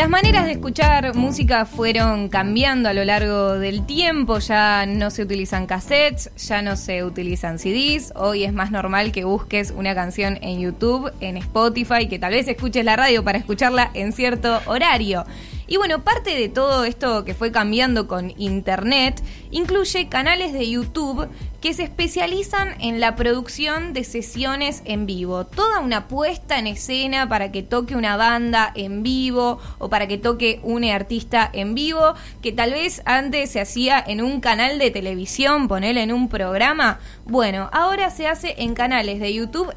Las maneras de escuchar música fueron cambiando a lo largo del tiempo, ya no se utilizan cassettes, ya no se utilizan CDs, hoy es más normal que busques una canción en YouTube, en Spotify, que tal vez escuches la radio para escucharla en cierto horario. Y bueno, parte de todo esto que fue cambiando con Internet incluye canales de YouTube que se especializan en la producción de sesiones en vivo. Toda una puesta en escena para que toque una banda en vivo o para que toque un artista en vivo, que tal vez antes se hacía en un canal de televisión, ponerle en un programa. Bueno, ahora se hace en canales de YouTube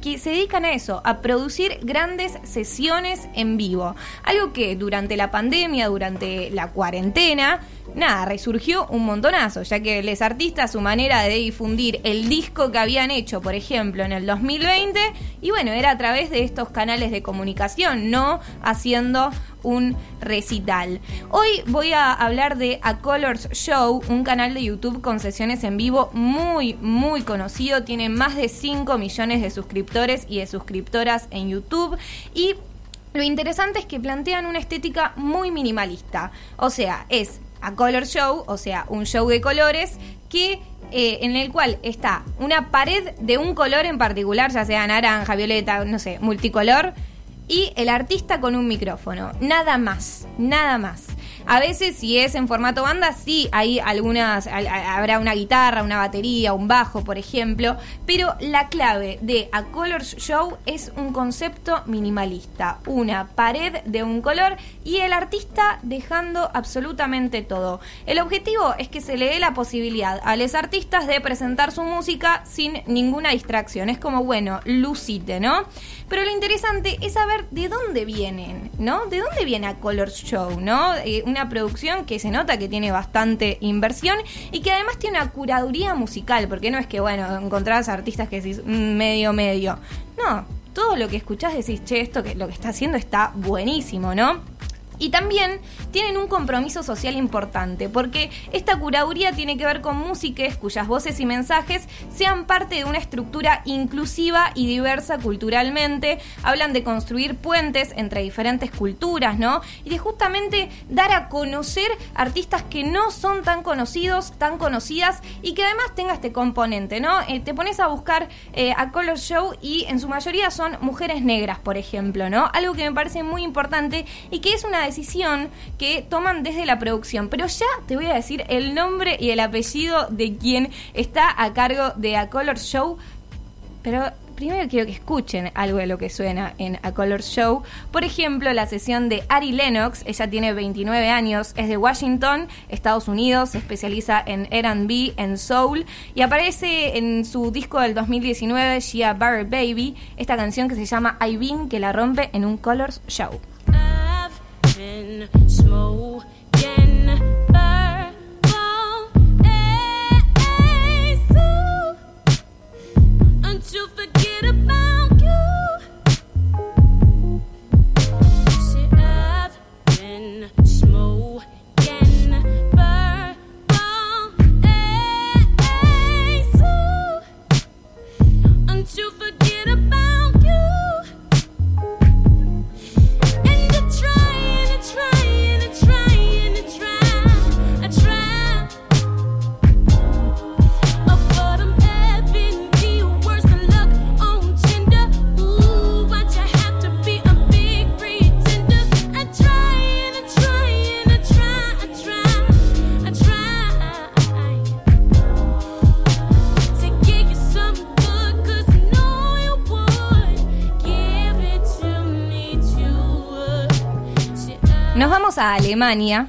que se dedican a eso, a producir grandes sesiones en vivo. Algo que durante la pandemia, durante la cuarentena, nada, resurgió un montonazo, ya que los artistas, su manera de difundir el disco que habían hecho, por ejemplo, en el 2020, y bueno, era a través de estos canales de comunicación, no haciendo un recital. Hoy voy a hablar de A Colors Show, un canal de YouTube con sesiones en vivo muy, muy conocido. Tiene más de 5 millones de suscriptores y de suscriptoras en YouTube. Y lo interesante es que plantean una estética muy minimalista. O sea, es a color show, o sea, un show de colores que eh, en el cual está una pared de un color en particular, ya sea naranja, violeta, no sé, multicolor, y el artista con un micrófono. Nada más, nada más. A veces, si es en formato banda, sí hay algunas, habrá una guitarra, una batería, un bajo, por ejemplo, pero la clave de A Colors Show es un concepto minimalista, una pared de un color y el artista dejando absolutamente todo. El objetivo es que se le dé la posibilidad a los artistas de presentar su música sin ninguna distracción. Es como, bueno, lucite, ¿no? Pero lo interesante es saber de dónde vienen, ¿no? ¿De dónde viene A Colors Show, ¿no? Eh, una producción que se nota que tiene bastante inversión y que además tiene una curaduría musical, porque no es que, bueno, encontrás artistas que decís mm, medio, medio. No, todo lo que escuchás decís, che, esto que lo que está haciendo está buenísimo, ¿no? Y también tienen un compromiso social importante, porque esta curaduría tiene que ver con músicas cuyas voces y mensajes sean parte de una estructura inclusiva y diversa culturalmente. Hablan de construir puentes entre diferentes culturas, ¿no? Y de justamente dar a conocer artistas que no son tan conocidos, tan conocidas y que además tenga este componente, ¿no? Eh, te pones a buscar eh, a Color Show y en su mayoría son mujeres negras, por ejemplo, ¿no? Algo que me parece muy importante y que es una decisión que toman desde la producción. Pero ya te voy a decir el nombre y el apellido de quien está a cargo de A Color Show. Pero primero quiero que escuchen algo de lo que suena en A Color Show. Por ejemplo, la sesión de Ari Lennox. Ella tiene 29 años, es de Washington, Estados Unidos, se especializa en RB, en soul. Y aparece en su disco del 2019, Shia Barrett Baby, esta canción que se llama I Been, que la rompe en un Colors Show. Been smoking Alemania,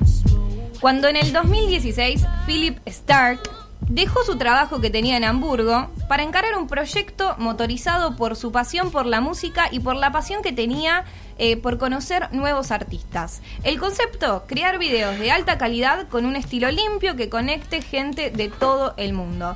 cuando en el 2016 Philip Stark dejó su trabajo que tenía en Hamburgo para encarar un proyecto motorizado por su pasión por la música y por la pasión que tenía eh, por conocer nuevos artistas. El concepto, crear videos de alta calidad con un estilo limpio que conecte gente de todo el mundo.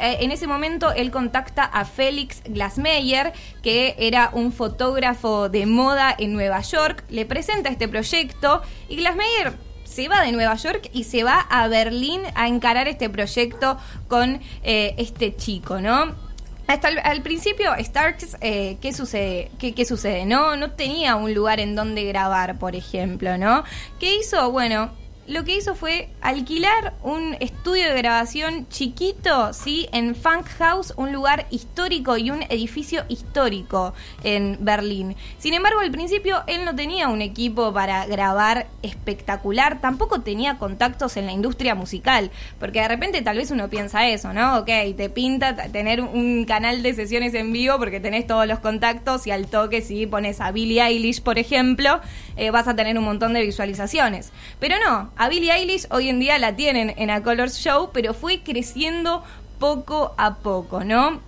Eh, en ese momento él contacta a Félix Glasmeyer, que era un fotógrafo de moda en Nueva York, le presenta este proyecto y Glasmeyer se va de Nueva York y se va a Berlín a encarar este proyecto con eh, este chico, ¿no? hasta al principio, Starks, eh, ¿qué sucede? ¿Qué, ¿Qué, sucede? No, no tenía un lugar en donde grabar, por ejemplo, ¿no? ¿Qué hizo? Bueno, lo que hizo fue alquilar un estudio de grabación chiquito, ¿sí? En Funk House, un lugar histórico y un edificio histórico en Berlín. Sin embargo, al principio él no tenía un equipo para grabar espectacular, tampoco tenía contactos en la industria musical, porque de repente tal vez uno piensa eso, ¿no? Ok, te pinta tener un canal de sesiones en vivo porque tenés todos los contactos y al toque si pones a Billie Eilish, por ejemplo, eh, vas a tener un montón de visualizaciones. Pero no, a Billie Eilish hoy en día la tienen en A Colors Show, pero fue creciendo poco a poco, ¿no?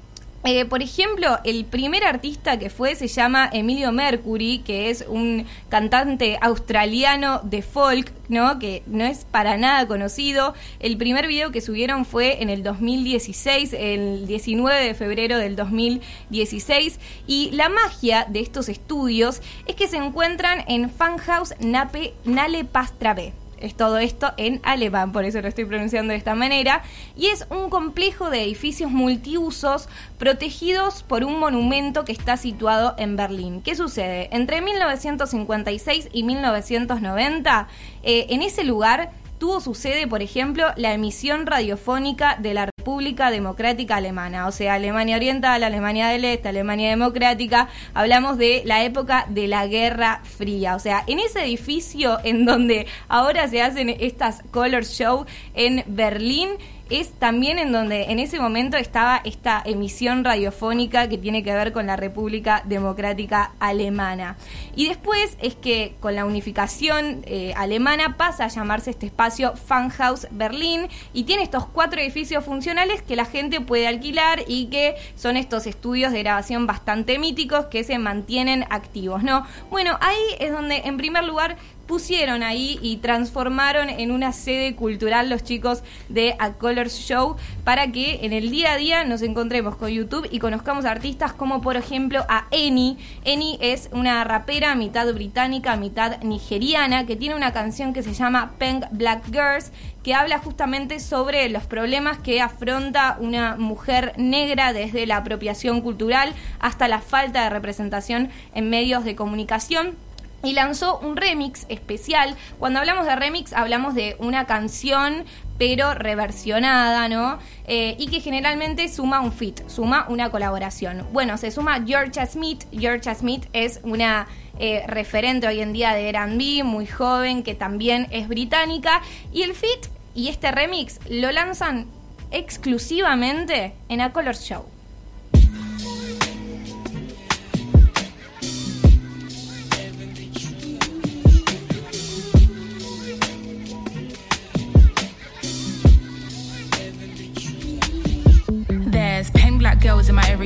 Eh, por ejemplo, el primer artista que fue se llama Emilio Mercury, que es un cantante australiano de folk, ¿no? Que no es para nada conocido. El primer video que subieron fue en el 2016, el 19 de febrero del 2016. Y la magia de estos estudios es que se encuentran en Funhouse Nape Nale Pastrave es todo esto en alemán, por eso lo estoy pronunciando de esta manera, y es un complejo de edificios multiusos protegidos por un monumento que está situado en Berlín. ¿Qué sucede? Entre 1956 y 1990, eh, en ese lugar tuvo su sede, por ejemplo, la emisión radiofónica de la República Democrática Alemana, o sea, Alemania Oriental, Alemania del Este, Alemania Democrática, hablamos de la época de la Guerra Fría, o sea, en ese edificio en donde ahora se hacen estas Color Show en Berlín, es también en donde en ese momento estaba esta emisión radiofónica que tiene que ver con la República Democrática Alemana. Y después es que con la unificación eh, alemana pasa a llamarse este espacio Funhouse Berlín y tiene estos cuatro edificios funcionales que la gente puede alquilar y que son estos estudios de grabación bastante míticos que se mantienen activos, ¿no? Bueno, ahí es donde en primer lugar pusieron ahí y transformaron en una sede cultural los chicos de A Colors Show para que en el día a día nos encontremos con YouTube y conozcamos artistas como por ejemplo a Eni. Eni es una rapera mitad británica, mitad nigeriana que tiene una canción que se llama Pink Black Girls que habla justamente sobre los problemas que afronta una mujer negra desde la apropiación cultural hasta la falta de representación en medios de comunicación y lanzó un remix especial. Cuando hablamos de remix hablamos de una canción pero reversionada, ¿no? Eh, y que generalmente suma un fit, suma una colaboración. Bueno, se suma Georgia Smith. Georgia Smith es una eh, referente hoy en día de R&B, muy joven, que también es británica. Y el fit y este remix lo lanzan exclusivamente en A Color Show.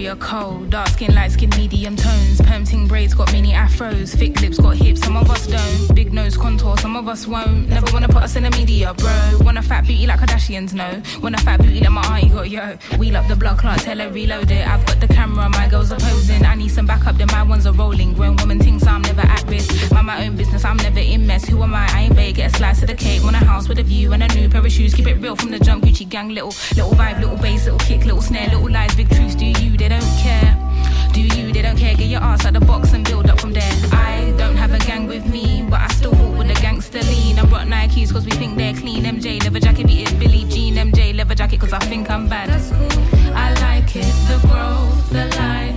Area cold. Dark skin, light skin, medium tones. Perm braids got mini afros. Thick lips got hips, some of us don't. Big nose contour, some of us won't. Never wanna put us in the media, bro. Want a fat beauty like Kardashians, no. Want a fat beauty like my auntie got, yo. Wheel up the block clock, tell her reload it. I've got the camera, my girls are posing. I need some backup, then my ones are rolling. Grown woman thinks I'm never at risk. Mind my own business, I'm never in mess. Who am I? I ain't bait, get a slice of the cake. Want a house with a view and a new pair of shoes. Keep it real from the jump, Gucci gang. Little, little vibe, little bass, little kick, little snare, little lies, big truths. Do you? They don't care. Do you? They don't care. Get your ass out the box and build up from there. I don't have a gang with me, but I still walk with a gangster lean. I brought Nikes cause we think they're clean. MJ leather jacket, beat it Billie Jean. MJ leather jacket cause I think I'm bad. That's cool. I like it. The growth, the light,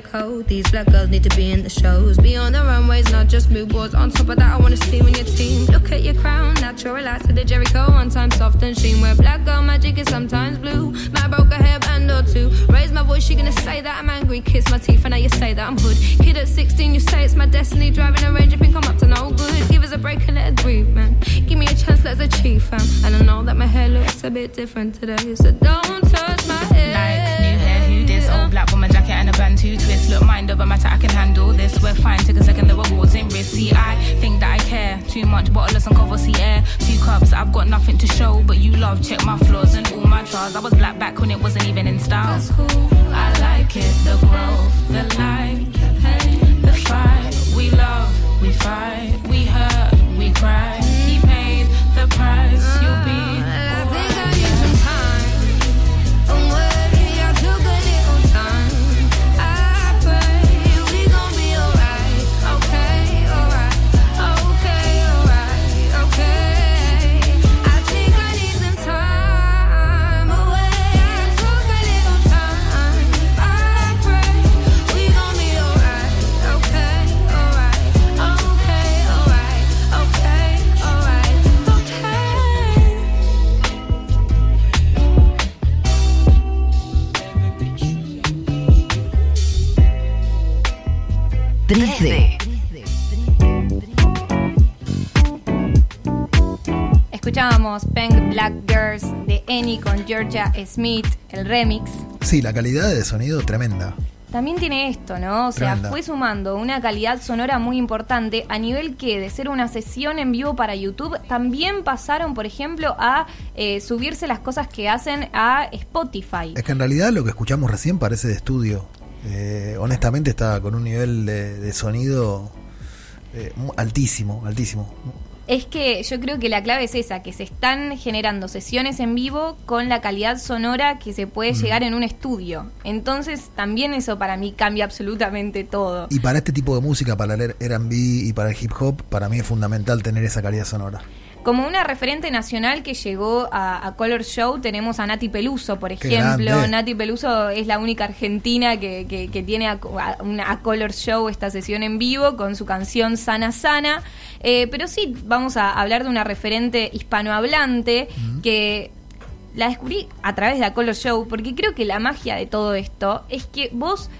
code. These black girls need to be in the shows. Be on the runways, not just billboards. On top of that, I wanna see when your team. Look at your crown, natural relax to the Jericho. One time soft and sheen. Where black girl magic is sometimes blue. My broke a hairband or two. Raise my voice, you gonna say that I'm angry. Kiss my teeth, and now you say that I'm hood. Kid at 16, you say it's my destiny. Driving a range, you think I'm up to no good. Give us a break and let us breathe, man. Give me a chance, let's achieve, fam. And I know that my hair looks a bit different today, so don't touch my and a bantu twist. Look, mind over matter, I can handle this. We're fine, take a second, the rewards in risk. See, I think that I care too much. Bottleless and cover see air. Two cups, I've got nothing to show, but you love. Check my flaws and all my trials. I was black back when it wasn't even in style. That's cool. I like it, the growth, Escuchábamos Pink Black Girls de Annie con Georgia Smith, el remix. Sí, la calidad de sonido tremenda. También tiene esto, ¿no? O sea, Tremenda. fue sumando una calidad sonora muy importante a nivel que de ser una sesión en vivo para YouTube, también pasaron, por ejemplo, a eh, subirse las cosas que hacen a Spotify. Es que en realidad lo que escuchamos recién parece de estudio. Eh, honestamente está con un nivel de, de sonido eh, altísimo, altísimo. Es que yo creo que la clave es esa, que se están generando sesiones en vivo con la calidad sonora que se puede llegar en un estudio. Entonces también eso para mí cambia absolutamente todo. Y para este tipo de música, para el R&B y para el hip hop, para mí es fundamental tener esa calidad sonora. Como una referente nacional que llegó a, a Color Show, tenemos a Nati Peluso, por ejemplo. Nati Peluso es la única argentina que, que- que tiene a, a- una, a Color Show esta sesión en vivo con su canción Sana Sana. Eh, pero sí, vamos a hablar de una referente hispanohablante que la descubrí a través de A Color Show, porque creo que la magia de todo esto es que vos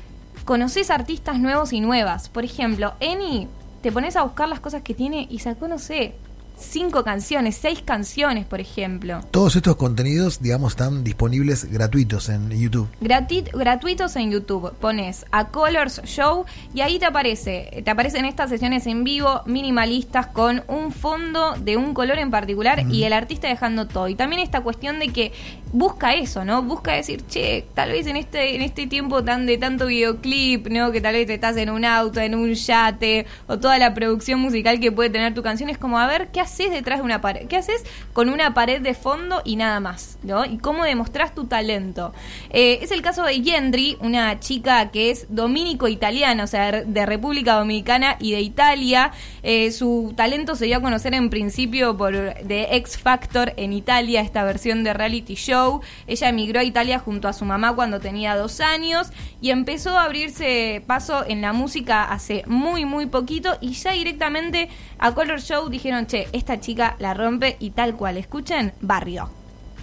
conocés artistas nuevos y nuevas. Por ejemplo, Eni, te pones a buscar las cosas que tiene y sacó, no sé, cinco canciones, seis canciones, por ejemplo. Todos estos contenidos, digamos, están disponibles gratuitos en YouTube. Grati- gratuitos en YouTube. Pones a Colors Show y ahí te aparece, te aparecen estas sesiones en vivo minimalistas con un fondo de un color en particular y el artista dejando todo. Y también esta cuestión de que busca eso, ¿no? Busca decir, che, tal vez en este en este tiempo tan de tanto videoclip, ¿no? Que tal vez estás en un auto, en un yate o toda la producción musical que puede tener tu canción es como a ver qué haces detrás de una pared, qué haces con una pared de fondo y nada más, ¿no? Y cómo demostrás tu talento. Eh, es el caso de Yendri, una chica que es dominico-italiana, o sea, de República Dominicana y de Italia. Eh, su talento se dio a conocer en principio por The X Factor en Italia, esta versión de reality show. Ella emigró a Italia junto a su mamá cuando tenía dos años y empezó a abrirse paso en la música hace muy, muy poquito y ya directamente a Color Show dijeron, che, esta chica la rompe y tal cual. Escuchen, Barrio.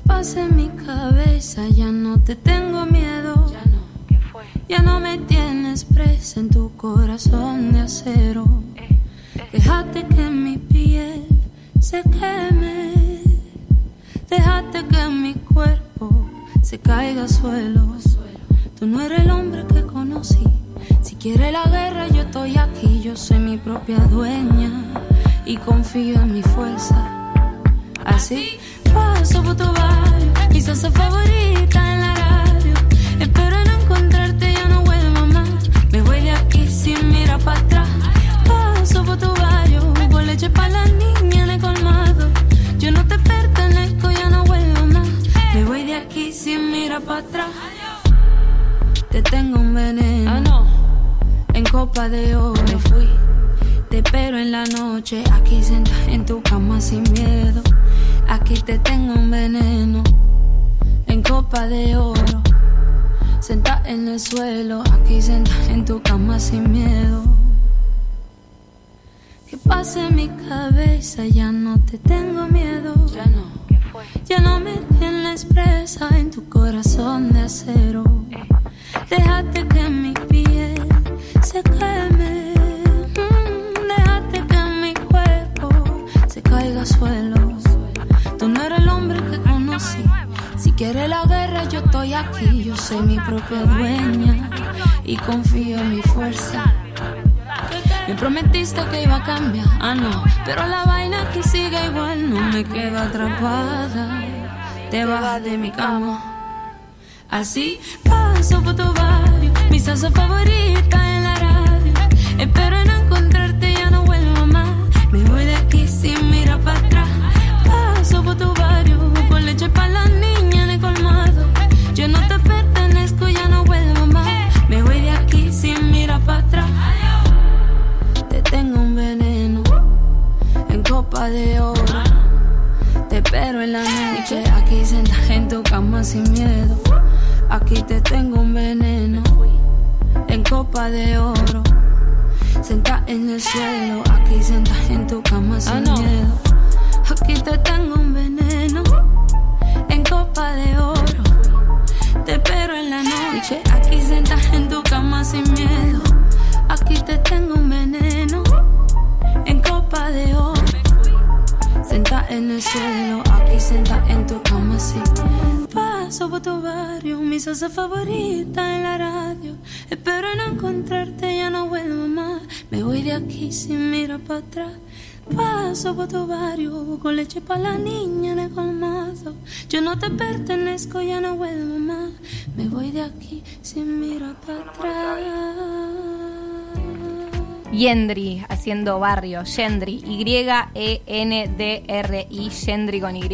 Pasa en mi cabeza, ya no te tengo miedo. Ya no, ¿qué fue? Ya no me tienes presa en tu corazón de acero. Déjate que mi piel se queme. Déjate que mi cuerpo se caiga al suelo. Tú no eres el hombre que conocí. Si quiere la guerra, yo estoy aquí. Yo soy mi propia dueña y confío en mi fuerza. Así paso por tu barrio, mi salsa favorita en la radio. Espero no encontrarte, ya no vuelvo más. Me voy de aquí sin mirar para atrás. Paso por tu barrio, con leche para la niña en el colmado. Yo no te pertenezco, ya no vuelvo más. Me voy de aquí sin mirar para atrás. Te tengo un veneno. En copa de oro en la noche, aquí sentada en tu cama sin miedo. Aquí te tengo un veneno en copa de oro. Senta en el suelo, aquí senta en tu cama sin miedo. Que pase mi cabeza, ya no te tengo miedo. Ya no. Ya no me tienes presa en tu corazón de acero. Déjate que mi piel se queme. Se caiga al suelo. Tú no eres el hombre que conocí. Si quieres la guerra, yo estoy aquí. Yo soy mi propia dueña y confío en mi fuerza. Me prometiste que iba a cambiar, ah no, pero la vaina aquí sigue igual, no me quedo atrapada. Te bajas de mi cama. Así paso por tu barrio, mi salsa favorita leche para la niña en el colmado. Yo no te pertenezco, ya no vuelvo más. Me voy de aquí sin mirar para atrás. Te tengo un veneno en copa de oro. Te espero en la noche, aquí sentada en tu cama sin miedo. Aquí te tengo un veneno en copa de oro. Sentada en el suelo, aquí sentada en tu cama sin miedo. Aquí te tengo copa de oro. Te espero en la noche, aquí sentada en tu cama sin miedo. Aquí te tengo un veneno en copa de oro. Senta en el suelo, aquí senta en tu cama sin miedo. Paso por tu barrio, mi salsa favorita en la radio. Espero no encontrarte, ya no vuelvo más. Me voy de aquí sin mirar para atrás. Paso por tu barrio con leche para la niña en el colmado. Yo no te pertenezco, ya no vuelvo más. Me voy de aquí sin mirar para atrás. Yendri haciendo barrio, Yendri, Y-E-N-D-R-I, Yendri con Y.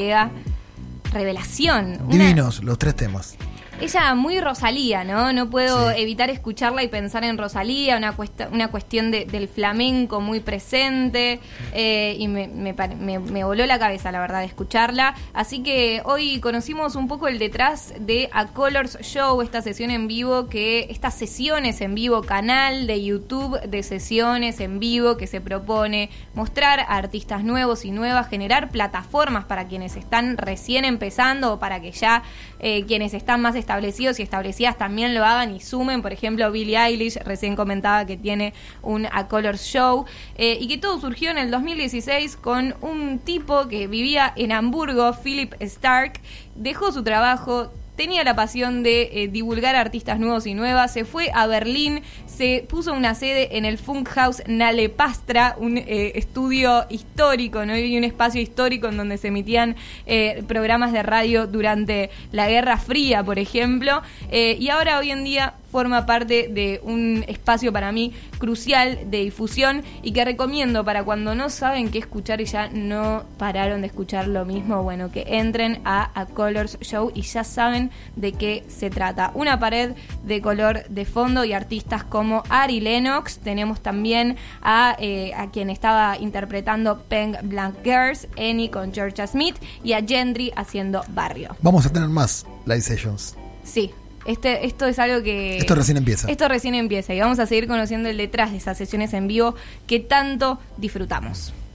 Revelación. Una- Divinos los tres temas. Ella muy Rosalía, ¿no? No puedo Sí. evitar escucharla y pensar en Rosalía, una, cuesta- una cuestión de- del flamenco muy presente eh, y me, me- me voló la cabeza, la verdad, de escucharla. Así que hoy conocimos un poco el detrás de A Colors Show, esta sesión en vivo, que estas sesiones en vivo, canal de YouTube de sesiones en vivo que se propone mostrar a artistas nuevos y nuevas, generar plataformas para quienes están recién empezando o para que ya eh, quienes están más establecidos y establecidas también lo hagan y sumen. Por ejemplo, Billie Eilish recién comentaba que tiene un A Colors Show eh, y que todo surgió en el 2016 con un tipo que vivía en Hamburgo, Philip Stark, dejó su trabajo. Tenía la pasión de eh, divulgar artistas nuevos y nuevas, se fue a Berlín, se puso una sede en el Funkhaus Nalepastra, un eh, estudio histórico, ¿no? Y un espacio histórico en donde se emitían eh, programas de radio durante la Guerra Fría, por ejemplo. Eh, y ahora hoy en día forma parte de un espacio para mí crucial de difusión y que recomiendo para cuando no saben qué escuchar y ya no pararon de escuchar lo mismo, bueno, que entren a A Colors Show y ya saben de qué se trata. Una pared de color de fondo y artistas como Ari Lennox, tenemos también a, eh, a quien estaba interpretando Peng Blank Girls, Annie con Georgia Smith y a Gendry haciendo Barrio. Vamos a tener más live sessions. Sí. Este, esto es algo que... Esto recién empieza. Esto recién empieza y vamos a seguir conociendo el detrás de esas sesiones en vivo que tanto disfrutamos.